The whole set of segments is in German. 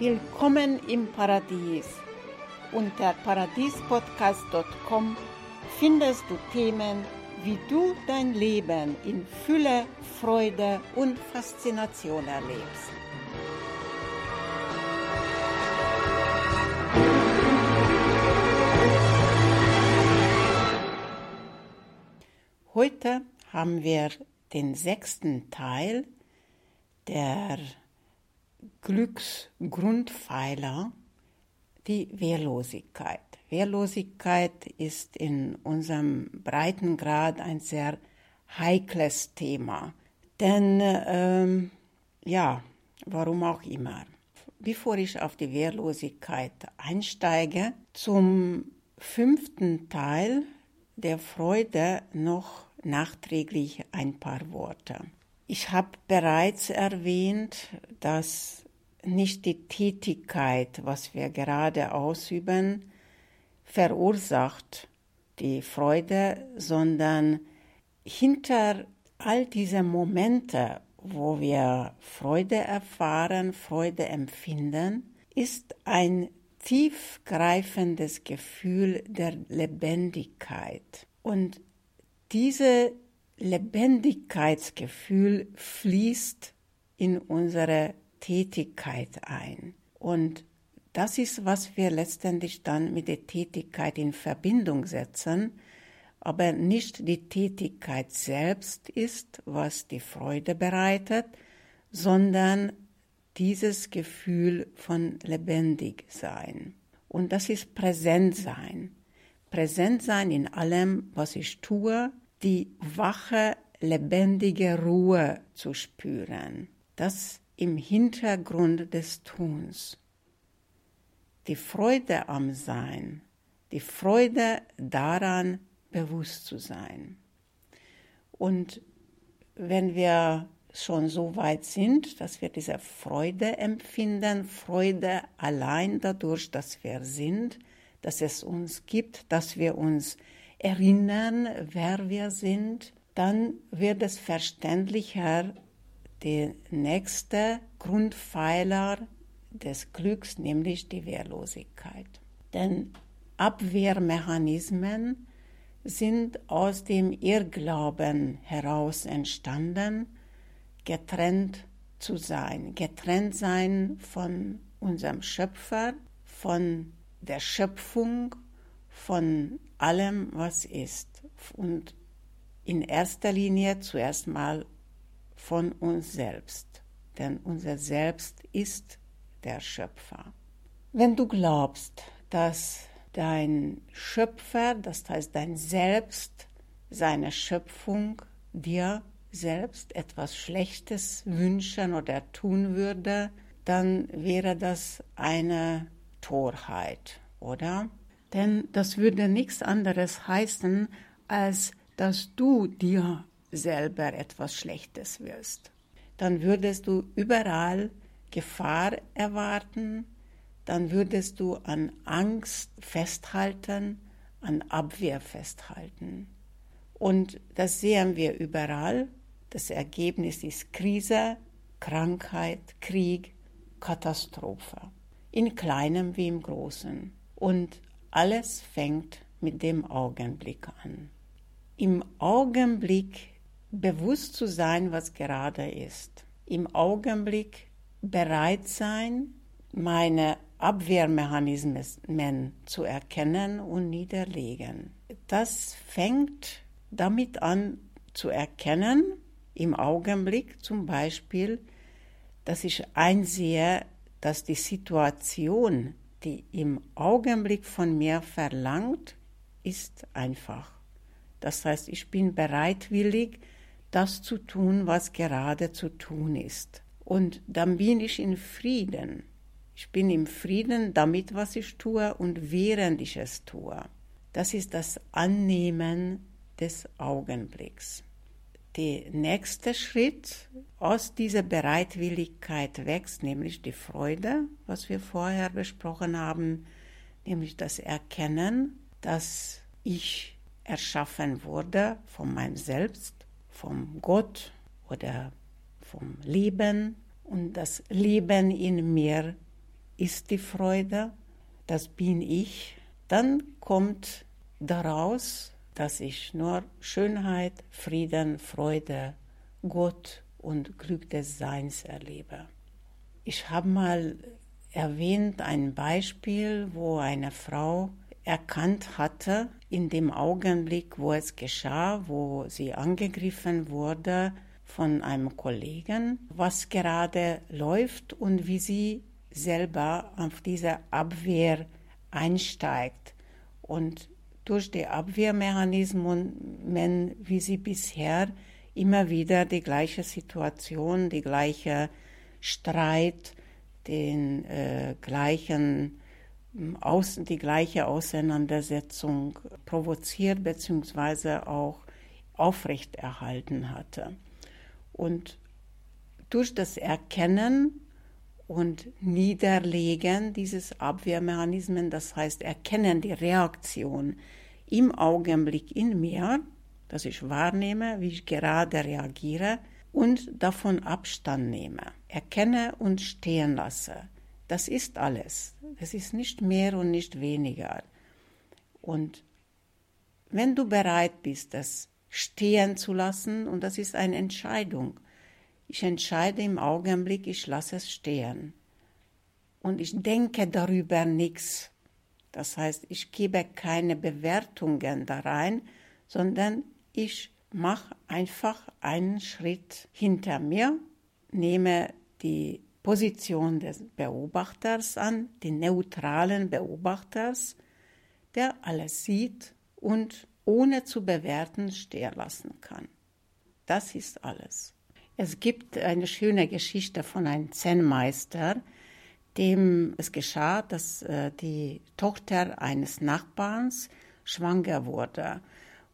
Willkommen im Paradies. Unter paradiespodcast.com findest du Themen, wie du dein Leben in Fülle, Freude und Faszination erlebst. Heute haben wir den sechsten Teil der Glücksgrundpfeiler, die Wehrlosigkeit. Wehrlosigkeit ist in unserem Breitengrad ein sehr heikles Thema. Denn, ähm, ja, warum auch immer. Bevor ich auf die Wehrlosigkeit einsteige, zum fünften Teil der Freude noch nachträglich ein paar Worte. Ich habe bereits erwähnt, dass nicht die Tätigkeit, was wir gerade ausüben, verursacht die Freude, sondern hinter all diese Momente, wo wir Freude erfahren, Freude empfinden, ist ein tiefgreifendes Gefühl der Lebendigkeit. Und diese Lebendigkeitsgefühl fließt in unsere Tätigkeit ein. Und das ist, was wir letztendlich dann mit der Tätigkeit in Verbindung setzen, aber nicht die Tätigkeit selbst ist, was die Freude bereitet, sondern dieses Gefühl von lebendig sein. Und das ist präsent sein. Präsent sein in allem, was ich tue, die wache, lebendige Ruhe zu spüren. Das im Hintergrund des Tuns. Die Freude am Sein, die Freude daran, bewusst zu sein. Und wenn wir schon so weit sind, dass wir diese Freude empfinden, Freude allein dadurch, dass wir sind, dass es uns gibt, dass wir uns erinnern, wer wir sind, dann wird es verständlicher, der nächste Grundpfeiler des Glücks, nämlich die Wehrlosigkeit. Denn Abwehrmechanismen sind aus dem Irrglauben heraus entstanden, getrennt zu sein, getrennt sein von unserem Schöpfer, von der Schöpfung, von allem, was ist. Und in erster Linie zuerst mal von uns selbst. Denn unser Selbst ist der Schöpfer. Wenn du glaubst, dass dein Schöpfer, das heißt dein Selbst, seine Schöpfung dir selbst etwas Schlechtes wünschen oder tun würde, dann wäre das eine Torheit, oder? Denn das würde nichts anderes heißen, als dass du dir selber etwas Schlechtes wirst. Dann würdest du überall Gefahr erwarten, dann würdest du an Angst festhalten, an Abwehr festhalten. Und das sehen wir überall. Das Ergebnis ist Krise, Krankheit, Krieg, Katastrophe. In kleinem wie im großen. Und alles fängt mit dem Augenblick an. Im Augenblick bewusst zu sein, was gerade ist. Im Augenblick bereit sein, meine Abwehrmechanismen zu erkennen und niederlegen. Das fängt damit an zu erkennen, im Augenblick zum Beispiel, dass ich einsehe, dass die Situation, die im Augenblick von mir verlangt, ist einfach. Das heißt, ich bin bereitwillig, das zu tun, was gerade zu tun ist. Und dann bin ich in Frieden. Ich bin im Frieden damit, was ich tue und während ich es tue. Das ist das Annehmen des Augenblicks. Der nächste Schritt aus dieser Bereitwilligkeit wächst nämlich die Freude, was wir vorher besprochen haben, nämlich das Erkennen, dass ich erschaffen wurde von meinem Selbst, vom Gott oder vom Leben und das Leben in mir ist die Freude, das bin ich, dann kommt daraus, dass ich nur Schönheit, Frieden, Freude, Gott und Glück des Seins erlebe. Ich habe mal erwähnt ein Beispiel, wo eine Frau erkannt hatte, in dem Augenblick, wo es geschah, wo sie angegriffen wurde von einem Kollegen, was gerade läuft und wie sie selber auf diese Abwehr einsteigt. Und durch die Abwehrmechanismen, wie sie bisher immer wieder die gleiche Situation, die gleiche Streit, den äh, gleichen aus, die gleiche Auseinandersetzung provoziert bzw. auch aufrechterhalten hatte. Und durch das Erkennen und Niederlegen dieses Abwehrmechanismen, das heißt Erkennen die Reaktion im Augenblick in mir, dass ich wahrnehme, wie ich gerade reagiere und davon Abstand nehme, erkenne und stehen lasse das ist alles. Das ist nicht mehr und nicht weniger. Und wenn du bereit bist, das stehen zu lassen, und das ist eine Entscheidung, ich entscheide im Augenblick, ich lasse es stehen. Und ich denke darüber nichts. Das heißt, ich gebe keine Bewertungen da rein, sondern ich mache einfach einen Schritt hinter mir, nehme die Position des Beobachters an, den neutralen Beobachters, der alles sieht und ohne zu bewerten stehen lassen kann. Das ist alles. Es gibt eine schöne Geschichte von einem Zen-Meister, dem es geschah, dass äh, die Tochter eines Nachbarns schwanger wurde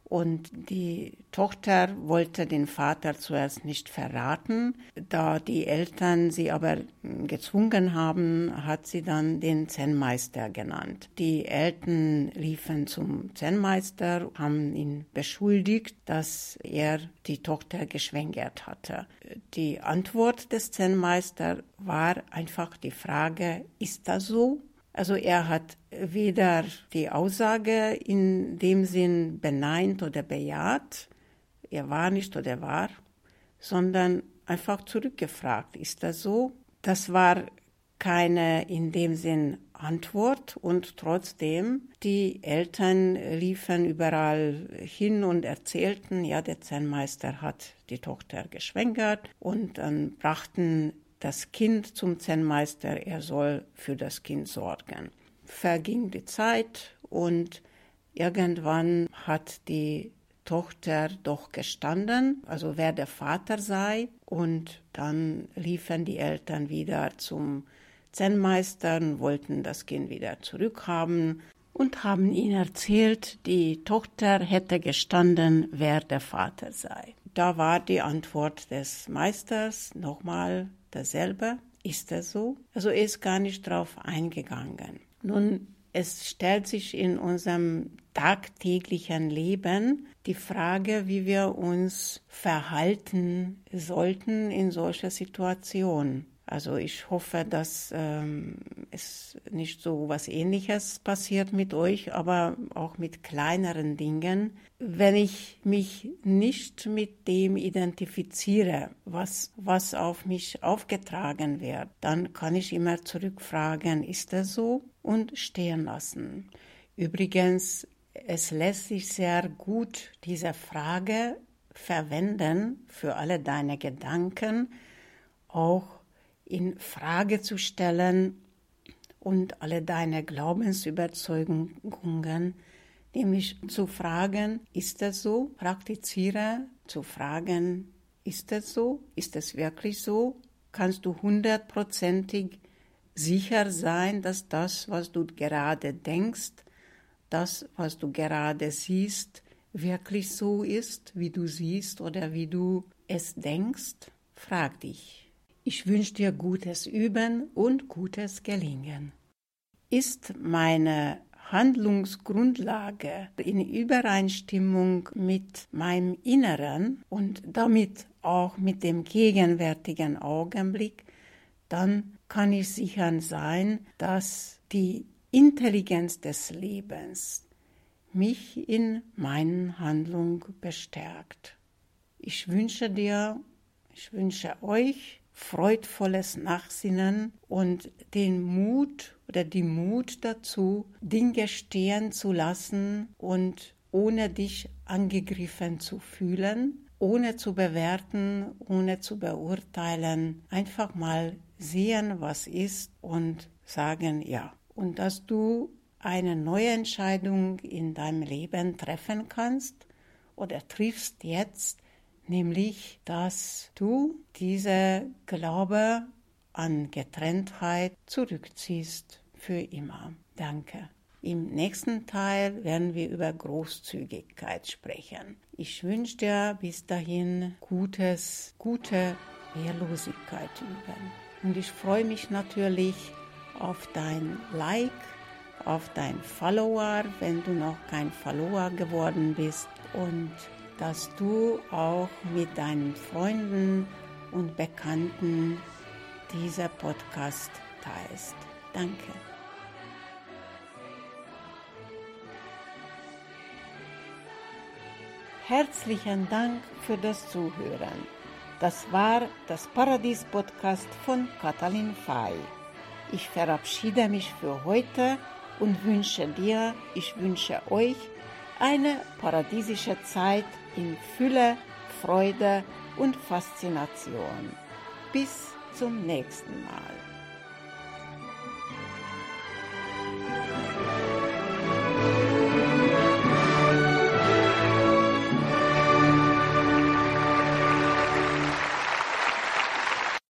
und die Tochter wollte den Vater zuerst nicht verraten. Da die Eltern sie aber gezwungen haben, hat sie dann den Zen-Meister genannt. Die Eltern liefen zum Zen-Meister, haben ihn beschuldigt, dass er die Tochter geschwängert hatte. Die Antwort des Zen-Meisters war einfach die Frage, ist das so? Also er hat weder die Aussage in dem Sinn beneint oder bejaht, er war nicht oder war, sondern einfach zurückgefragt, ist das so? Das war keine in dem Sinn Antwort und trotzdem die Eltern liefen überall hin und erzählten, ja, der Zen-Meister hat die Tochter geschwängert und dann brachten das Kind zum Zen-Meister, er soll für das Kind sorgen. Verging die Zeit und irgendwann hat die Tochter doch gestanden, also wer der Vater sei, und dann liefen die Eltern wieder zum Zen-Meister wollten das Kind wieder zurückhaben und haben ihn erzählt, die Tochter hätte gestanden, wer der Vater sei. Da war die Antwort des Meisters nochmal dasselbe. Ist das so? Also er ist gar nicht darauf eingegangen. Nun, es stellt sich in unserem tagtäglichen Leben die Frage, wie wir uns verhalten sollten in solcher Situation. Also ich hoffe, dass ähm, es nicht so was Ähnliches passiert mit euch, aber auch mit kleineren Dingen. Wenn ich mich nicht mit dem identifiziere, was, was auf mich aufgetragen wird, dann kann ich immer zurückfragen, ist das so? Und stehen lassen. Übrigens, es lässt sich sehr gut diese Frage verwenden für alle deine Gedanken, auch in Frage zu stellen und alle deine Glaubensüberzeugungen, nämlich zu fragen, ist das so? Praktiziere zu fragen, ist das so? Ist es wirklich so? Kannst du hundertprozentig sicher sein, dass das, was du gerade denkst, das, was du gerade siehst, wirklich so ist, wie du siehst oder wie du es denkst? Frag dich. Ich wünsche dir gutes Üben und gutes Gelingen. Ist meine Handlungsgrundlage in Übereinstimmung mit meinem Inneren und damit auch mit dem gegenwärtigen Augenblick, dann kann ich sicher sein, dass die Intelligenz des Lebens mich in meinen Handlungen bestärkt. Ich wünsche dir, ich wünsche euch freudvolles Nachsinnen und den Mut oder die Mut dazu, Dinge stehen zu lassen und ohne dich angegriffen zu fühlen, ohne zu bewerten, ohne zu beurteilen, einfach mal sehen, was ist und sagen ja. Und dass du eine neue Entscheidung in deinem Leben treffen kannst oder triffst jetzt, nämlich dass du diese Glaube an Getrenntheit zurückziehst für immer. Danke. Im nächsten Teil werden wir über Großzügigkeit sprechen. Ich wünsche dir bis dahin gutes, gute Wehrlosigkeit üben. Und ich freue mich natürlich auf dein Like, auf dein Follower, wenn du noch kein Follower geworden bist und dass du auch mit deinen Freunden und Bekannten dieser Podcast teilst. Danke. Herzlichen Dank für das Zuhören. Das war das Paradies-Podcast von Katalin Fay. Ich verabschiede mich für heute und wünsche dir, ich wünsche euch eine paradiesische Zeit in Fülle, Freude und Faszination. Bis zum nächsten Mal.